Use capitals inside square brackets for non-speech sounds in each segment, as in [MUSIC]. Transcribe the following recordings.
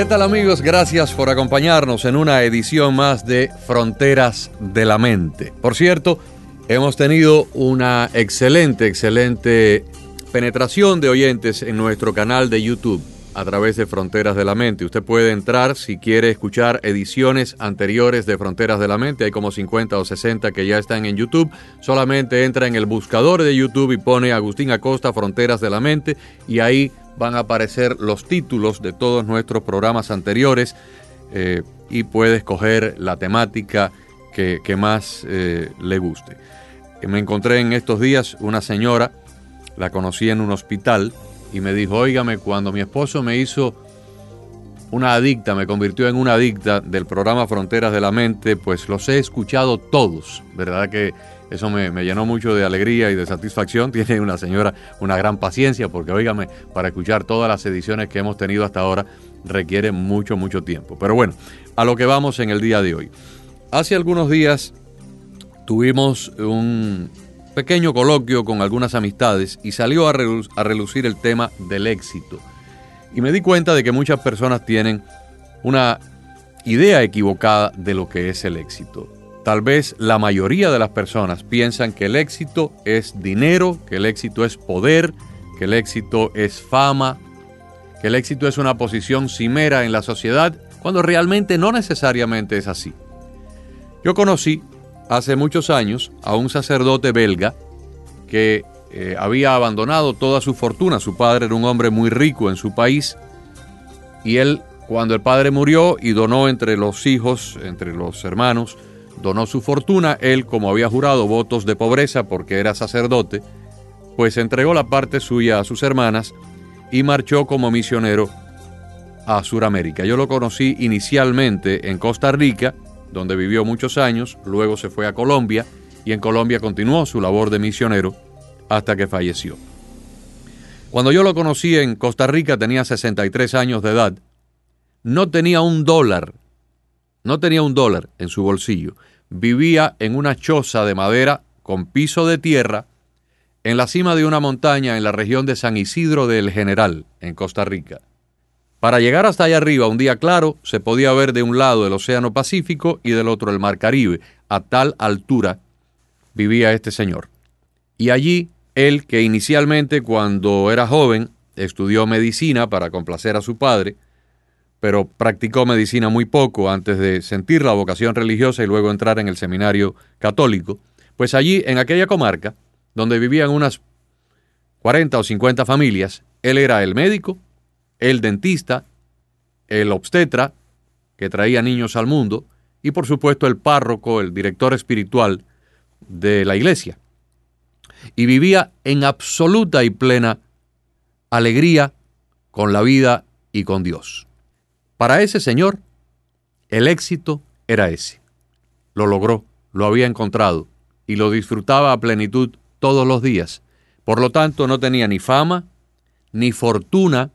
¿Qué tal amigos? Gracias por acompañarnos en una edición más de Fronteras de la Mente. Por cierto, hemos tenido una excelente, excelente penetración de oyentes en nuestro canal de YouTube a través de Fronteras de la Mente. Usted puede entrar si quiere escuchar ediciones anteriores de Fronteras de la Mente. Hay como 50 o 60 que ya están en YouTube. Solamente entra en el buscador de YouTube y pone Agustín Acosta Fronteras de la Mente y ahí van a aparecer los títulos de todos nuestros programas anteriores eh, y puede escoger la temática que, más eh, le guste. Me encontré en estos días una señora, la conocí en un hospital, y me dijo, óigame, cuando mi esposo me hizo una adicta, me convirtió en una adicta del programa Fronteras de la Mente, pues los he escuchado todos, ¿verdad? Que eso me, llenó mucho de alegría y de satisfacción. [LAUGHS] Tiene una señora una gran paciencia, porque óigame, para escuchar todas las ediciones que hemos tenido hasta ahora requiere mucho, mucho tiempo. Pero bueno, a lo que vamos en el día de hoy. Hace algunos días tuvimos un, pequeño coloquio con algunas amistades y salió a, relucir el tema del éxito. Y me di cuenta de que muchas personas tienen una idea equivocada de lo que es el éxito. Tal vez la mayoría de las personas piensan que el éxito es dinero, que el éxito es poder, que el éxito es fama, que el éxito es una posición cimera en la sociedad, cuando realmente no necesariamente es así. Yo conocí hace muchos años a un sacerdote belga que eh, había abandonado toda su fortuna. Su padre era un hombre muy rico en su país y él, cuando el padre murió y donó entre los hijos, entre los hermanos, donó su fortuna, él, como había jurado votos de pobreza porque era sacerdote, pues entregó la parte suya a sus hermanas y marchó como misionero a Sudamérica. Yo lo conocí inicialmente en Costa Rica, donde vivió muchos años, luego se fue a Colombia y en Colombia continuó su labor de misionero hasta que falleció. Cuando yo lo conocí en Costa Rica tenía 63 años de edad, no tenía un dólar, no tenía un dólar en su bolsillo, vivía en una choza de madera con piso de tierra en la cima de una montaña en la región de San Isidro del General, en Costa Rica. Para llegar hasta allá arriba, un día claro, se podía ver de un lado el Océano Pacífico y del otro el Mar Caribe. A tal altura vivía este señor. Y allí, él, que inicialmente cuando era joven estudió medicina para complacer a su padre, pero practicó medicina muy poco antes de sentir la vocación religiosa y luego entrar en el seminario católico, pues allí, en aquella comarca, donde vivían unas 40 o 50 familias, él era el médico, el dentista, el obstetra, que traía niños al mundo, y por supuesto el párroco, el director espiritual de la iglesia. Y vivía en absoluta y plena alegría con la vida y con Dios. Para ese señor, el éxito era ese. Lo logró, lo había encontrado y lo disfrutaba a plenitud todos los días. Por lo tanto, no tenía ni fama, ni fortuna,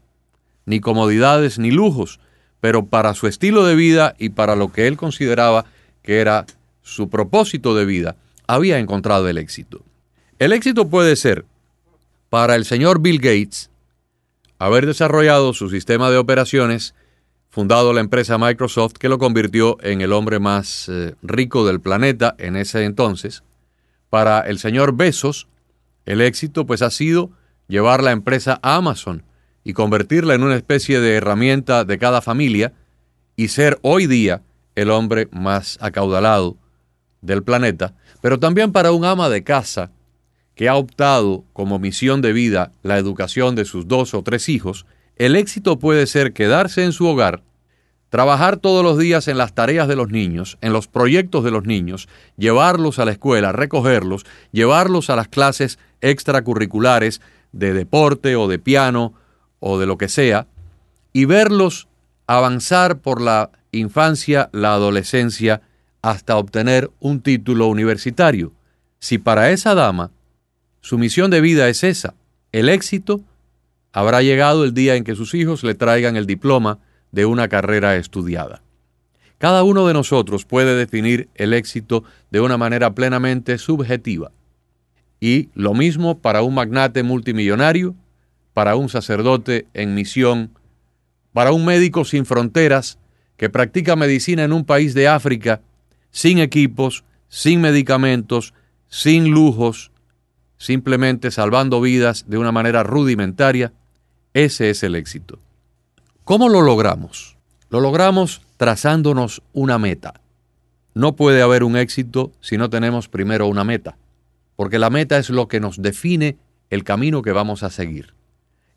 ni comodidades, ni lujos, pero para su estilo de vida y para lo que él consideraba que era su propósito de vida, había encontrado el éxito. El éxito puede ser, para el señor Bill Gates, haber desarrollado su sistema de operaciones, fundado la empresa Microsoft, que lo convirtió en el hombre más eh, rico del planeta en ese entonces. Para el señor Bezos, el éxito pues ha sido llevar la empresa a Amazon, y convertirla en una especie de herramienta de cada familia y ser hoy día el hombre más acaudalado del planeta, pero también para un ama de casa que ha optado como misión de vida la educación de sus dos o tres hijos, el éxito puede ser quedarse en su hogar, trabajar todos los días en las tareas de los niños, en los proyectos de los niños, llevarlos a la escuela, recogerlos, llevarlos a las clases extracurriculares de deporte o de piano o de lo que sea, y verlos avanzar por la infancia, la adolescencia, hasta obtener un título universitario. Si para esa dama su misión de vida es esa, el éxito, habrá llegado el día en que sus hijos le traigan el diploma de una carrera estudiada. Cada uno de nosotros puede definir el éxito de una manera plenamente subjetiva. Y lo mismo para un magnate multimillonario, para un sacerdote en misión, para un médico sin fronteras que practica medicina en un país de África sin equipos, sin medicamentos, sin lujos, simplemente salvando vidas de una manera rudimentaria, ese es el éxito. ¿Cómo lo logramos? Lo logramos trazándonos una meta. No puede haber un éxito si no tenemos primero una meta, porque la meta es lo que nos define el camino que vamos a seguir.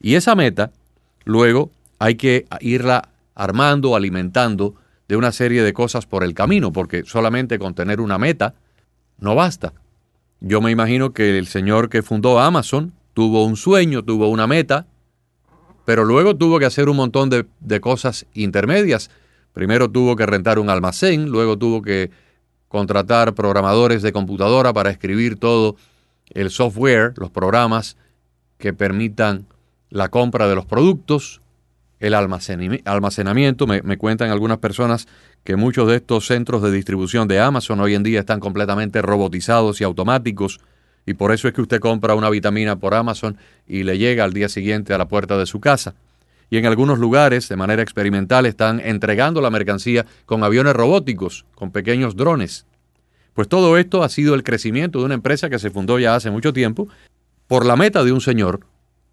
Y esa meta, luego, hay que irla armando, alimentando de una serie de cosas por el camino, porque solamente con tener una meta no basta. Yo me imagino que el señor que fundó Amazon tuvo un sueño, tuvo una meta, pero luego tuvo que hacer un montón de, de cosas intermedias. Primero tuvo que rentar un almacén, luego tuvo que contratar programadores de computadora para escribir todo el software, los programas que permitan la compra de los productos, el almacenamiento. Me, me, cuentan algunas personas que muchos de estos centros de distribución de Amazon hoy en día están completamente robotizados y automáticos y por eso es que usted compra una vitamina por Amazon y le llega al día siguiente a la puerta de su casa. Y en algunos lugares, de manera experimental, están entregando la mercancía con aviones robóticos, con pequeños drones. Pues todo esto ha sido el crecimiento de una empresa que se fundó ya hace mucho tiempo por la meta de un señor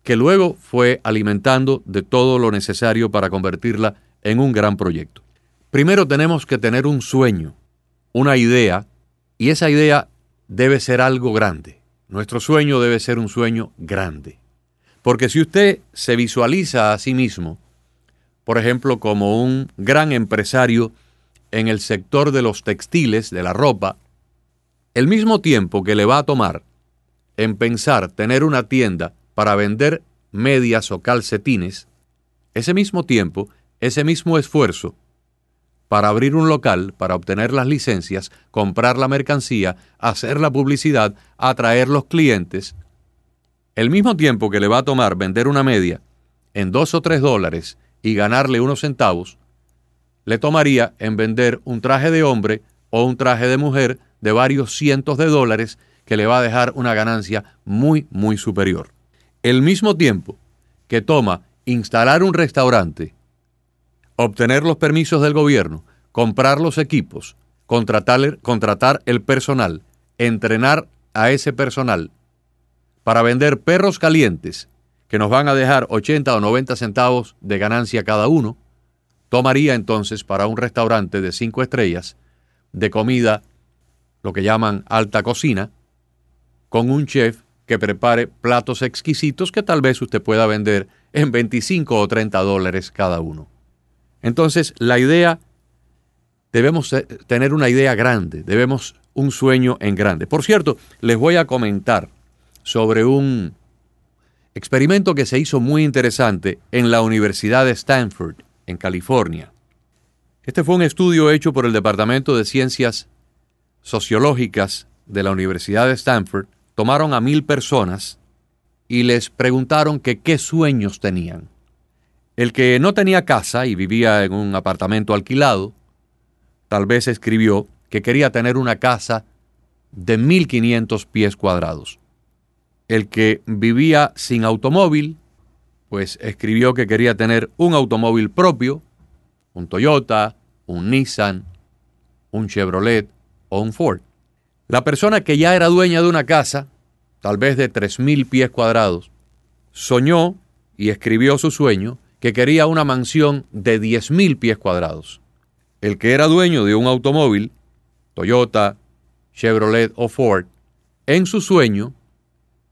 que luego fue alimentando de todo lo necesario para convertirla en un gran proyecto. Primero tenemos que tener un sueño, una idea, y esa idea debe ser algo grande. Nuestro sueño debe ser un sueño grande. Porque si usted se visualiza a sí mismo, por ejemplo, como un gran empresario en el sector de los textiles, de la ropa, el mismo tiempo que le va a tomar en pensar tener una tienda para vender medias o calcetines, ese mismo tiempo, ese mismo esfuerzo para abrir un local, para obtener las licencias, comprar la mercancía, hacer la publicidad, atraer los clientes, el mismo tiempo que le va a tomar vender una media en dos o tres dólares y ganarle unos centavos, le tomaría en vender un traje de hombre o un traje de mujer de varios cientos de dólares que le va a dejar una ganancia muy, muy superior. El mismo tiempo que toma instalar un restaurante, obtener los permisos del gobierno, comprar los equipos, contratar, el personal, entrenar a ese personal para vender perros calientes que nos van a dejar 80 o 90 centavos de ganancia cada uno, tomaría entonces para un restaurante de cinco estrellas de comida, lo que llaman alta cocina, con un chef que prepare platos exquisitos que tal vez usted pueda vender en 25 o 30 dólares cada uno. Entonces, la idea, debemos tener una idea grande, debemos un sueño en grande. Por cierto, les voy a comentar sobre un experimento que se hizo muy interesante en la Universidad de Stanford, en California. Este fue un estudio hecho por el Departamento de Ciencias Sociológicas de la Universidad de Stanford tomaron a mil personas y les preguntaron que qué sueños tenían. El que no tenía casa y vivía en un apartamento alquilado, tal vez escribió que quería tener una casa de 1500 pies cuadrados. El que vivía sin automóvil, pues escribió que quería tener un automóvil propio, un Toyota, un Nissan, un Chevrolet o un Ford. La persona que ya era dueña de una casa, tal vez de 3.000 pies cuadrados, soñó y escribió su sueño que quería una mansión de 10.000 pies cuadrados. El que era dueño de un automóvil, Toyota, Chevrolet o Ford, en su sueño,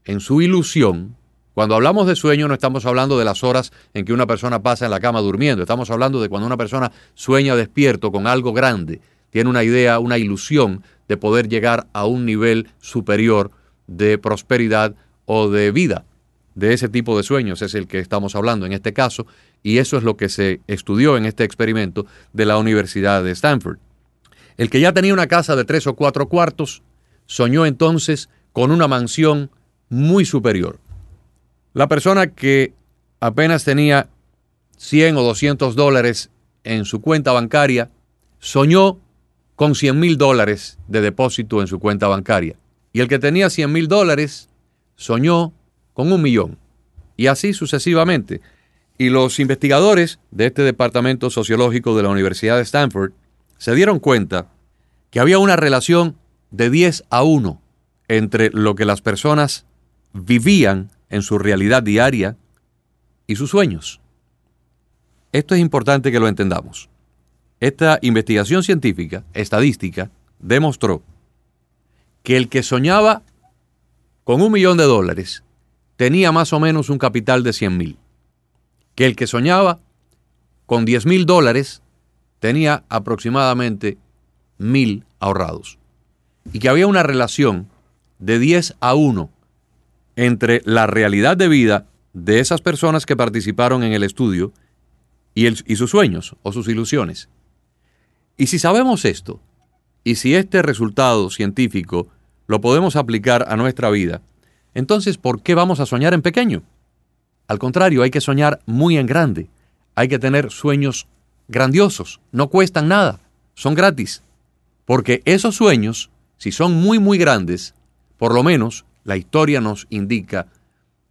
en su ilusión, Cuando hablamos de sueño no estamos hablando de las horas en que una persona pasa en la cama durmiendo, estamos hablando de cuando una persona sueña despierto con algo grande, tiene una idea, una ilusión de poder llegar a un nivel superior de prosperidad o de vida. De ese tipo de sueños es el que estamos hablando en este caso, y eso es lo que se estudió en este experimento de la Universidad de Stanford. El que ya tenía una casa de tres o cuatro cuartos, soñó entonces con una mansión muy superior. La persona que apenas tenía 100 o 200 dólares en su cuenta bancaria, soñó con 100 mil dólares de depósito en su cuenta bancaria. Y el que tenía 100 mil dólares, soñó con un millón. Y así sucesivamente. Y los investigadores de este departamento sociológico de la Universidad de Stanford se dieron cuenta que había una relación de 10 a 1 entre lo que las personas vivían en su realidad diaria y sus sueños. Esto es importante que lo entendamos. Esta investigación científica, estadística, demostró que el que soñaba con un millón de dólares tenía más o menos un capital de 100 mil. Que el que soñaba con 10 mil dólares tenía aproximadamente mil ahorrados. Y que había una relación de 10 a 1 entre la realidad de vida de esas personas que participaron en el estudio y, y sus sueños o sus ilusiones. Y si sabemos esto, y si este resultado científico lo podemos aplicar a nuestra vida, entonces ¿por qué vamos a soñar en pequeño? Al contrario, hay que soñar muy en grande. Hay que tener sueños grandiosos. No cuestan nada. Son gratis. Porque esos sueños, si son muy, muy grandes, por lo menos la historia nos indica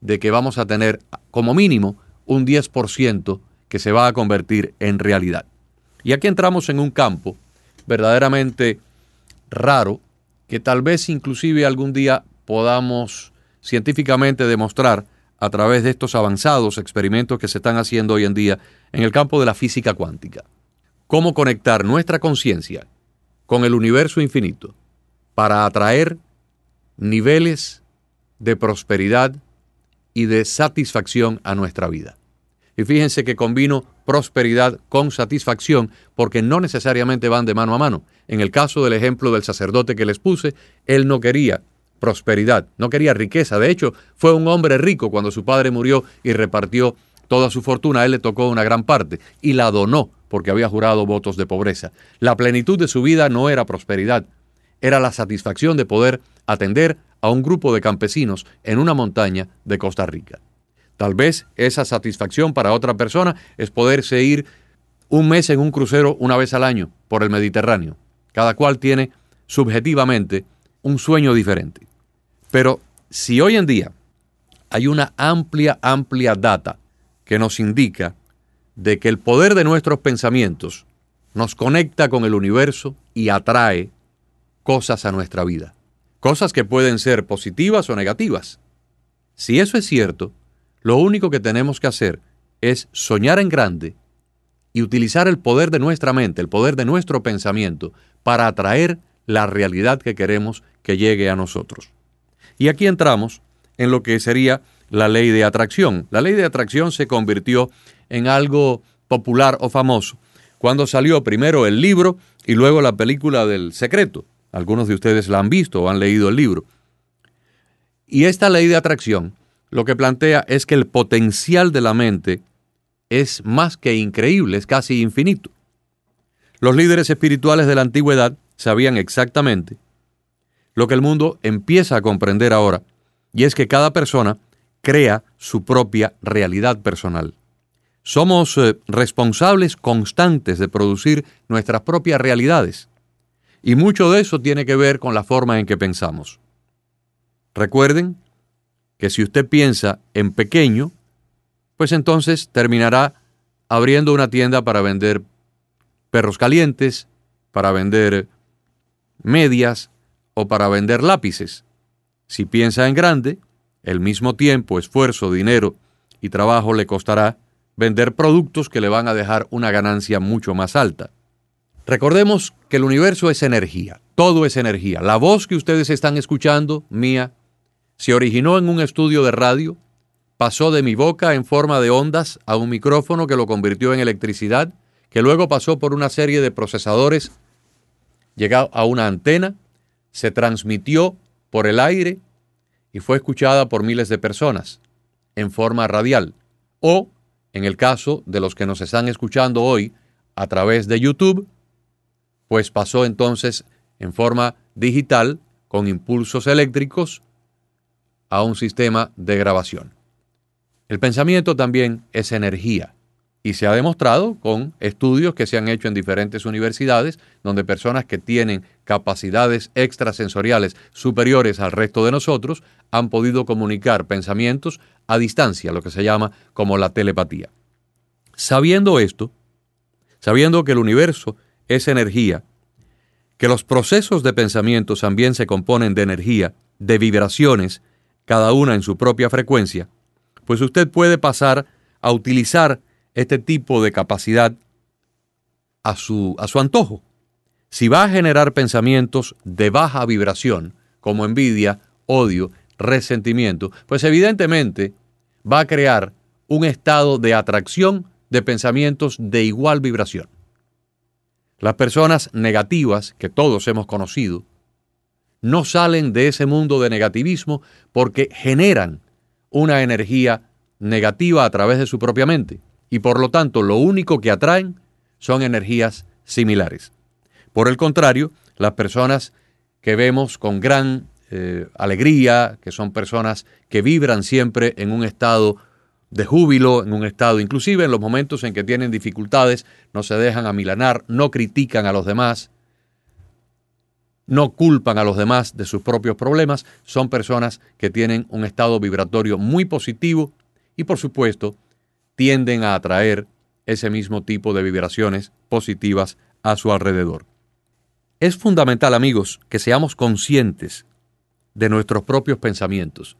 de que vamos a tener como mínimo un 10% que se va a convertir en realidad. Y aquí entramos en un campo verdaderamente raro que tal vez inclusive algún día podamos científicamente demostrar a través de estos avanzados experimentos que se están haciendo hoy en día en el campo de la física cuántica. Cómo conectar nuestra conciencia con el universo infinito para atraer niveles de prosperidad y de satisfacción a nuestra vida. Y fíjense que combino prosperidad con satisfacción porque no necesariamente van de mano a mano. En el caso del ejemplo del sacerdote que les puse, él no quería prosperidad, no quería riqueza. De hecho, fue un hombre rico cuando su padre murió y repartió toda su fortuna. A él le tocó una gran parte y la donó porque había jurado votos de pobreza. La plenitud de su vida no era prosperidad, era la satisfacción de poder atender a un grupo de campesinos en una montaña de Costa Rica. Tal vez esa satisfacción para otra persona es poderse ir un mes en un crucero una vez al año por el Mediterráneo. Cada cual tiene subjetivamente un sueño diferente. Pero si hoy en día hay una amplia, amplia data que nos indica de que el poder de nuestros pensamientos nos conecta con el universo y atrae cosas a nuestra vida. Cosas que pueden ser positivas o negativas. Si eso es cierto, lo único que tenemos que hacer es soñar en grande y utilizar el poder de nuestra mente, el poder de nuestro pensamiento, para atraer la realidad que queremos que llegue a nosotros. Y aquí entramos en lo que sería la ley de atracción. La ley de atracción se convirtió en algo popular o famoso cuando salió primero el libro y luego la película del secreto. Algunos de ustedes la han visto o han leído el libro. Y esta ley de atracción lo que plantea es que el potencial de la mente es más que increíble, es casi infinito. Los líderes espirituales de la antigüedad sabían exactamente lo que el mundo empieza a comprender ahora, y es que cada persona crea su propia realidad personal. Somos eh, responsables constantes de producir nuestras propias realidades, y mucho de eso tiene que ver con la forma en que pensamos. Recuerden que si usted piensa en pequeño, pues entonces terminará abriendo una tienda para vender perros calientes, para vender medias o para vender lápices. Si piensa en grande, el mismo tiempo, esfuerzo, dinero y trabajo le costará vender productos que le van a dejar una ganancia mucho más alta. Recordemos que el universo es energía, todo es energía. La voz que ustedes están escuchando, mía, se originó en un estudio de radio pasó de mi boca en forma de ondas a un micrófono que lo convirtió en electricidad, que luego pasó por una serie de procesadores, llegó a una antena, se transmitió por el aire y fue escuchada por miles de personas en forma radial. O, en el caso de los que nos están escuchando hoy a través de YouTube, pues pasó entonces en forma digital con impulsos eléctricos a un sistema de grabación. El pensamiento también es energía y se ha demostrado con estudios que se han hecho en diferentes universidades donde personas que tienen capacidades extrasensoriales superiores al resto de nosotros han podido comunicar pensamientos a distancia, lo que se llama como la telepatía. Sabiendo esto, sabiendo que el universo es energía, que los procesos de pensamiento también se componen de energía, de vibraciones, cada una en su propia frecuencia, pues usted puede pasar a utilizar este tipo de capacidad a su, a su antojo. Si va a generar pensamientos de baja vibración, como envidia, odio, resentimiento, pues evidentemente va a crear un estado de atracción de pensamientos de igual vibración. Las personas negativas que todos hemos conocido no salen de ese mundo de negativismo porque generan una energía negativa a través de su propia mente y por lo tanto lo único que atraen son energías similares. Por el contrario, las personas que vemos con gran eh, alegría, que son personas que vibran siempre en un estado de júbilo, en un estado, inclusive en los momentos en que tienen dificultades, no se dejan amilanar, no critican a los demás, no culpan a los demás de sus propios problemas, son personas que tienen un estado vibratorio muy positivo y por supuesto tienden a atraer ese mismo tipo de vibraciones positivas a su alrededor. Es fundamental, amigos, que seamos conscientes de nuestros propios pensamientos.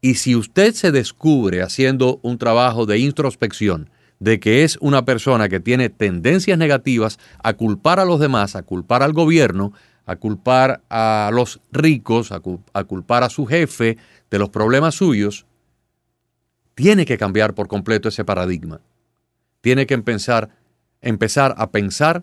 Y si usted se descubre haciendo un trabajo de introspección de que es una persona que tiene tendencias negativas a culpar a los demás, a culpar al gobierno, a culpar a los ricos, a, culpar a su jefe de los problemas suyos, tiene que cambiar por completo ese paradigma. Tiene que empezar, empezar a pensar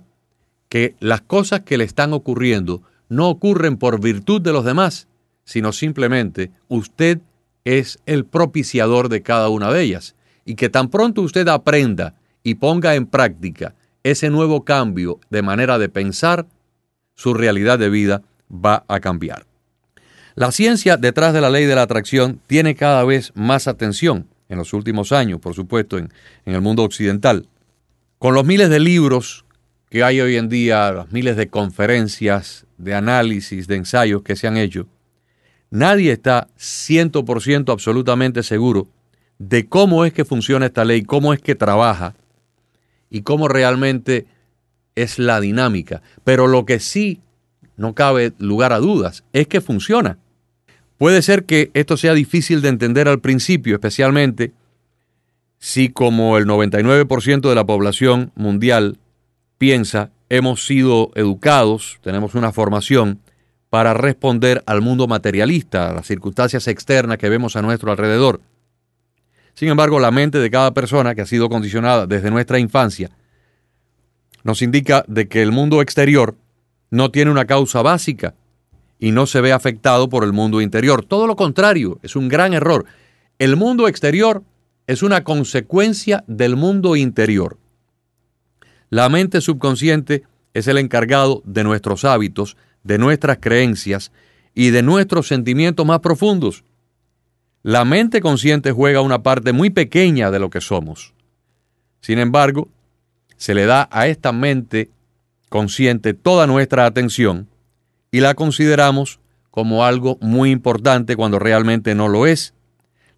que las cosas que le están ocurriendo no ocurren por virtud de los demás, sino simplemente usted es el propiciador de cada una de ellas. Y que tan pronto usted aprenda y ponga en práctica ese nuevo cambio de manera de pensar, su realidad de vida va a cambiar. La ciencia detrás de la ley de la atracción tiene cada vez más atención en los últimos años, por supuesto, en, el mundo occidental. Con los miles de libros que hay hoy en día, las miles de conferencias, de análisis, de ensayos que se han hecho, nadie está 100% absolutamente seguro de cómo es que funciona esta ley, cómo es que trabaja y cómo realmente es la dinámica. Pero lo que sí no cabe lugar a dudas es que funciona. Puede ser que esto sea difícil de entender al principio, especialmente si como el 99% de la población mundial piensa, hemos sido educados, tenemos una formación para responder al mundo materialista, a las circunstancias externas que vemos a nuestro alrededor. Sin embargo, la mente de cada persona que ha sido condicionada desde nuestra infancia nos indica de que el mundo exterior no tiene una causa básica y no se ve afectado por el mundo interior. Todo lo contrario, es un gran error. El mundo exterior es una consecuencia del mundo interior. La mente subconsciente es el encargado de nuestros hábitos, de nuestras creencias y de nuestros sentimientos más profundos. La mente consciente juega una parte muy pequeña de lo que somos. Sin embargo, se le da a esta mente consciente toda nuestra atención y la consideramos como algo muy importante cuando realmente no lo es.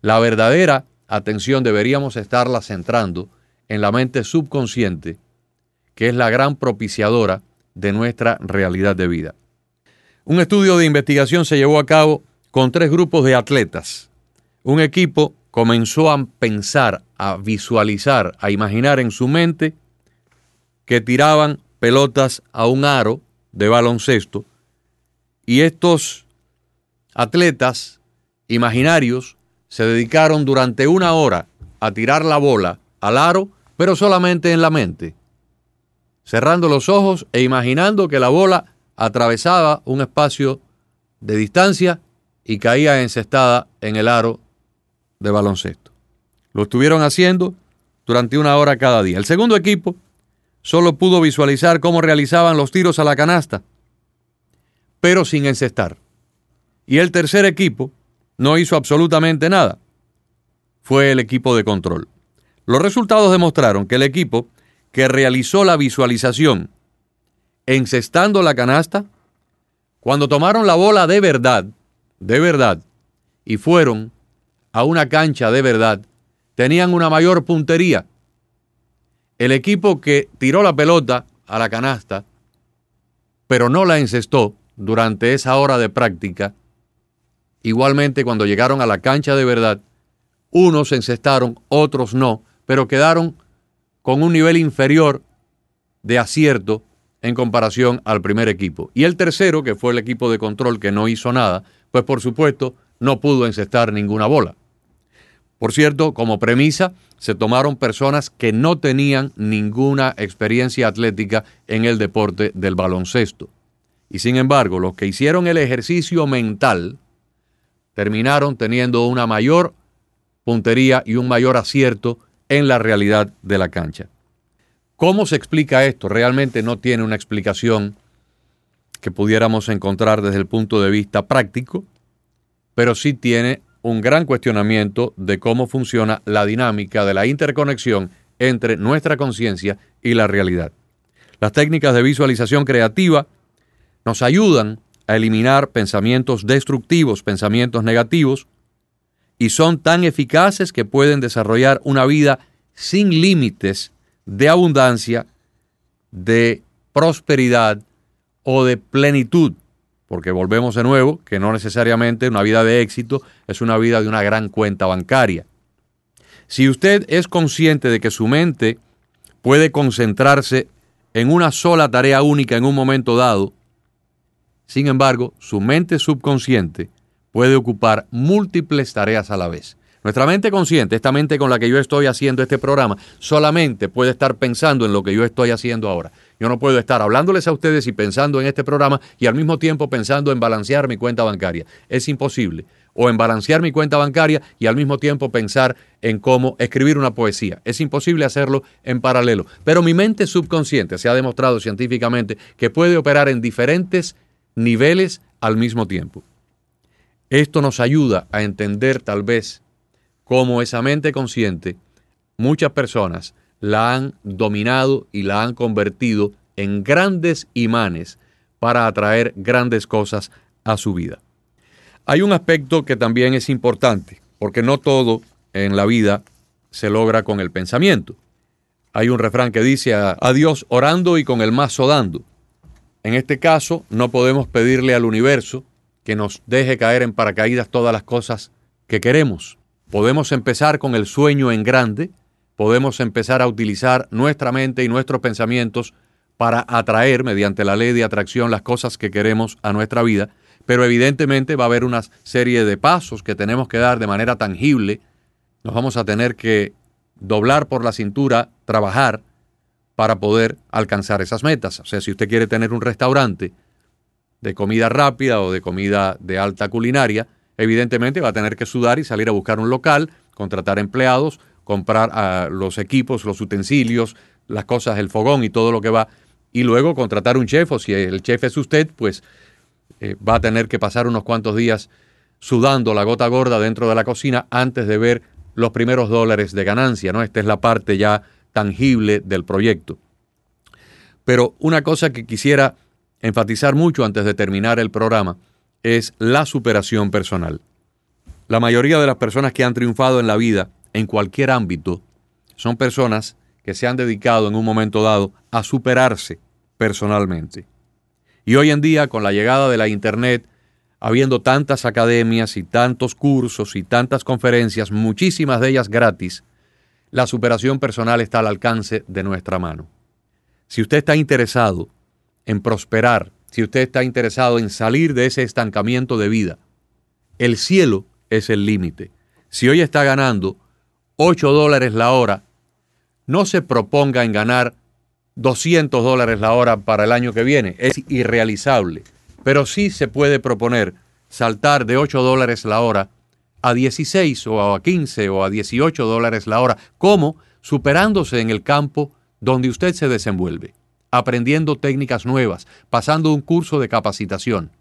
La verdadera atención deberíamos estarla centrando en la mente subconsciente, que es la gran propiciadora de nuestra realidad de vida. Un estudio de investigación se llevó a cabo con tres grupos de atletas. Un equipo comenzó a pensar, a visualizar, a imaginar en su mente que tiraban pelotas a un aro de baloncesto y estos atletas imaginarios se dedicaron durante una hora a tirar la bola al aro, pero solamente en la mente, cerrando los ojos e imaginando que la bola atravesaba un espacio de distancia y caía encestada en el aro de baloncesto. Lo estuvieron haciendo durante una hora cada día. El segundo equipo solo pudo visualizar cómo realizaban los tiros a la canasta, pero sin encestar. Y el tercer equipo no hizo absolutamente nada. Fue el equipo de control. Los resultados demostraron que el equipo que realizó la visualización encestando la canasta, cuando tomaron la bola de verdad, de verdad, y fueron a una cancha de verdad, tenían una mayor puntería. El equipo que tiró la pelota a la canasta, pero no la encestó durante esa hora de práctica, igualmente cuando llegaron a la cancha de verdad, unos encestaron, otros no, pero quedaron con un nivel inferior de acierto en comparación al primer equipo. Y el tercero, que fue el equipo de control que no hizo nada, pues por supuesto no pudo encestar ninguna bola. Por cierto, como premisa, se tomaron personas que no tenían ninguna experiencia atlética en el deporte del baloncesto. Y sin embargo, los que hicieron el ejercicio mental terminaron teniendo una mayor puntería y un mayor acierto en la realidad de la cancha. ¿Cómo se explica esto? Realmente no tiene una explicación que pudiéramos encontrar desde el punto de vista práctico, pero sí tiene un gran cuestionamiento de cómo funciona la dinámica de la interconexión entre nuestra conciencia y la realidad. Las técnicas de visualización creativa nos ayudan a eliminar pensamientos destructivos, pensamientos negativos, y son tan eficaces que pueden desarrollar una vida sin límites de abundancia, de prosperidad o de plenitud porque volvemos de nuevo que no necesariamente una vida de éxito es una vida de una gran cuenta bancaria. Si usted es consciente de que su mente puede concentrarse en una sola tarea única en un momento dado, sin embargo, su mente subconsciente puede ocupar múltiples tareas a la vez. Nuestra mente consciente, esta mente con la que yo estoy haciendo este programa, solamente puede estar pensando en lo que yo estoy haciendo ahora. Yo no puedo estar hablándoles a ustedes y pensando en este programa y al mismo tiempo pensando en balancear mi cuenta bancaria. Es imposible. O en balancear mi cuenta bancaria y al mismo tiempo pensar en cómo escribir una poesía. Es imposible hacerlo en paralelo. Pero mi mente subconsciente se ha demostrado científicamente que puede operar en diferentes niveles al mismo tiempo. Esto nos ayuda a entender tal vez cómo esa mente consciente, muchas personas la han dominado y la han convertido en grandes imanes para atraer grandes cosas a su vida. Hay un aspecto que también es importante, porque no todo en la vida se logra con el pensamiento. Hay un refrán que dice a, Dios orando y con el mazo dando. En este caso, no podemos pedirle al universo que nos deje caer en paracaídas todas las cosas que queremos. Podemos empezar con el sueño en grande, podemos empezar a utilizar nuestra mente y nuestros pensamientos para atraer mediante la ley de atracción las cosas que queremos a nuestra vida, pero evidentemente va a haber una serie de pasos que tenemos que dar de manera tangible. Nos vamos a tener que doblar por la cintura, trabajar para poder alcanzar esas metas. O sea, si usted quiere tener un restaurante de comida rápida o de comida de alta culinaria, evidentemente va a tener que sudar y salir a buscar un local, contratar empleados, comprar ah, los equipos, los utensilios, las cosas, el fogón y todo lo que va, y luego contratar un chef, o si el chef es usted, pues eh, va a tener que pasar unos cuantos días sudando la gota gorda dentro de la cocina antes de ver los primeros dólares de ganancia, ¿no? Esta es la parte ya tangible del proyecto. Pero una cosa que quisiera enfatizar mucho antes de terminar el programa es la superación personal. La mayoría de las personas que han triunfado en la vida en cualquier ámbito, son personas que se han dedicado en un momento dado a superarse personalmente. Y hoy en día, con la llegada de la Internet, habiendo tantas academias y tantos cursos y tantas conferencias, muchísimas de ellas gratis, la superación personal está al alcance de nuestra mano. Si usted está interesado en prosperar, si usted está interesado en salir de ese estancamiento de vida, el cielo es el límite. si hoy está ganando 8 dólares la hora, no se proponga en ganar 200 dólares la hora para el año que viene. Es irrealizable. Pero sí se puede proponer saltar de 8 dólares la hora a 16 o a 15 o a 18 dólares la hora. ¿Cómo? Superándose en el campo donde usted se desenvuelve, aprendiendo técnicas nuevas, pasando un curso de capacitación.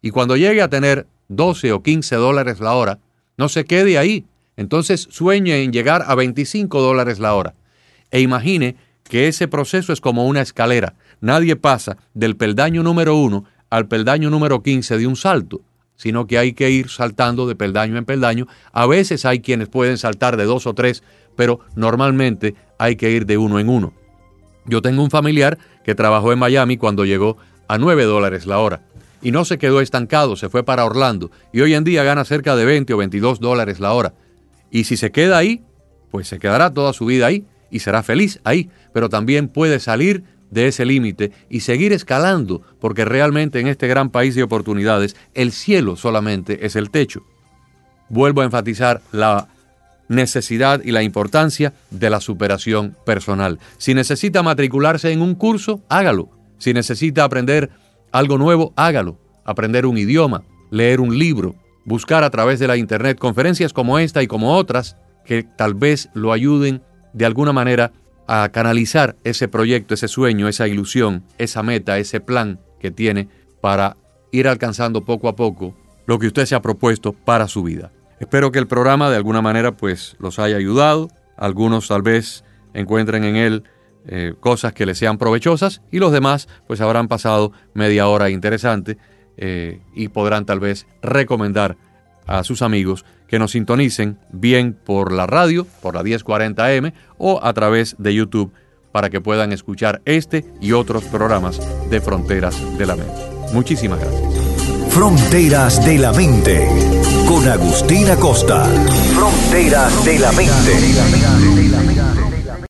Y cuando llegue a tener 12 o 15 dólares la hora, no se quede ahí. Entonces sueñe en llegar a 25 dólares la hora. E imagine que ese proceso es como una escalera. Nadie pasa del peldaño número uno al peldaño número 15 de un salto, sino que hay que ir saltando de peldaño en peldaño. A veces hay quienes pueden saltar de dos o tres, pero normalmente hay que ir de uno en uno. Yo tengo un familiar que trabajó en Miami cuando llegó a 9 dólares la hora y no se quedó estancado, se fue para Orlando y hoy en día gana cerca de 20 o 22 dólares la hora. Y si se queda ahí, pues se quedará toda su vida ahí y será feliz ahí, pero también puede salir de ese límite y seguir escalando, porque realmente en este gran país de oportunidades el cielo solamente es el techo. Vuelvo a enfatizar la necesidad y la importancia de la superación personal. Si necesita matricularse en un curso, hágalo. Si necesita aprender algo nuevo, hágalo. Aprender un idioma, leer un libro, buscar a través de la Internet conferencias como esta y como otras que tal vez lo ayuden de alguna manera a canalizar ese proyecto, ese sueño, esa ilusión, esa meta, ese plan que tiene para ir alcanzando poco a poco lo que usted se ha propuesto para su vida. Espero que el programa de alguna manera pues los haya ayudado, algunos tal vez encuentren en él eh, cosas que les sean provechosas y los demás pues habrán pasado media hora interesante eh, y podrán tal vez recomendar a sus amigos que nos sintonicen bien por la radio, por la 1040M o a través de YouTube para que puedan escuchar este y otros programas de Fronteras de la Mente. Muchísimas gracias. Fronteras de la Mente con Agustín Acosta. Fronteras de la Mente.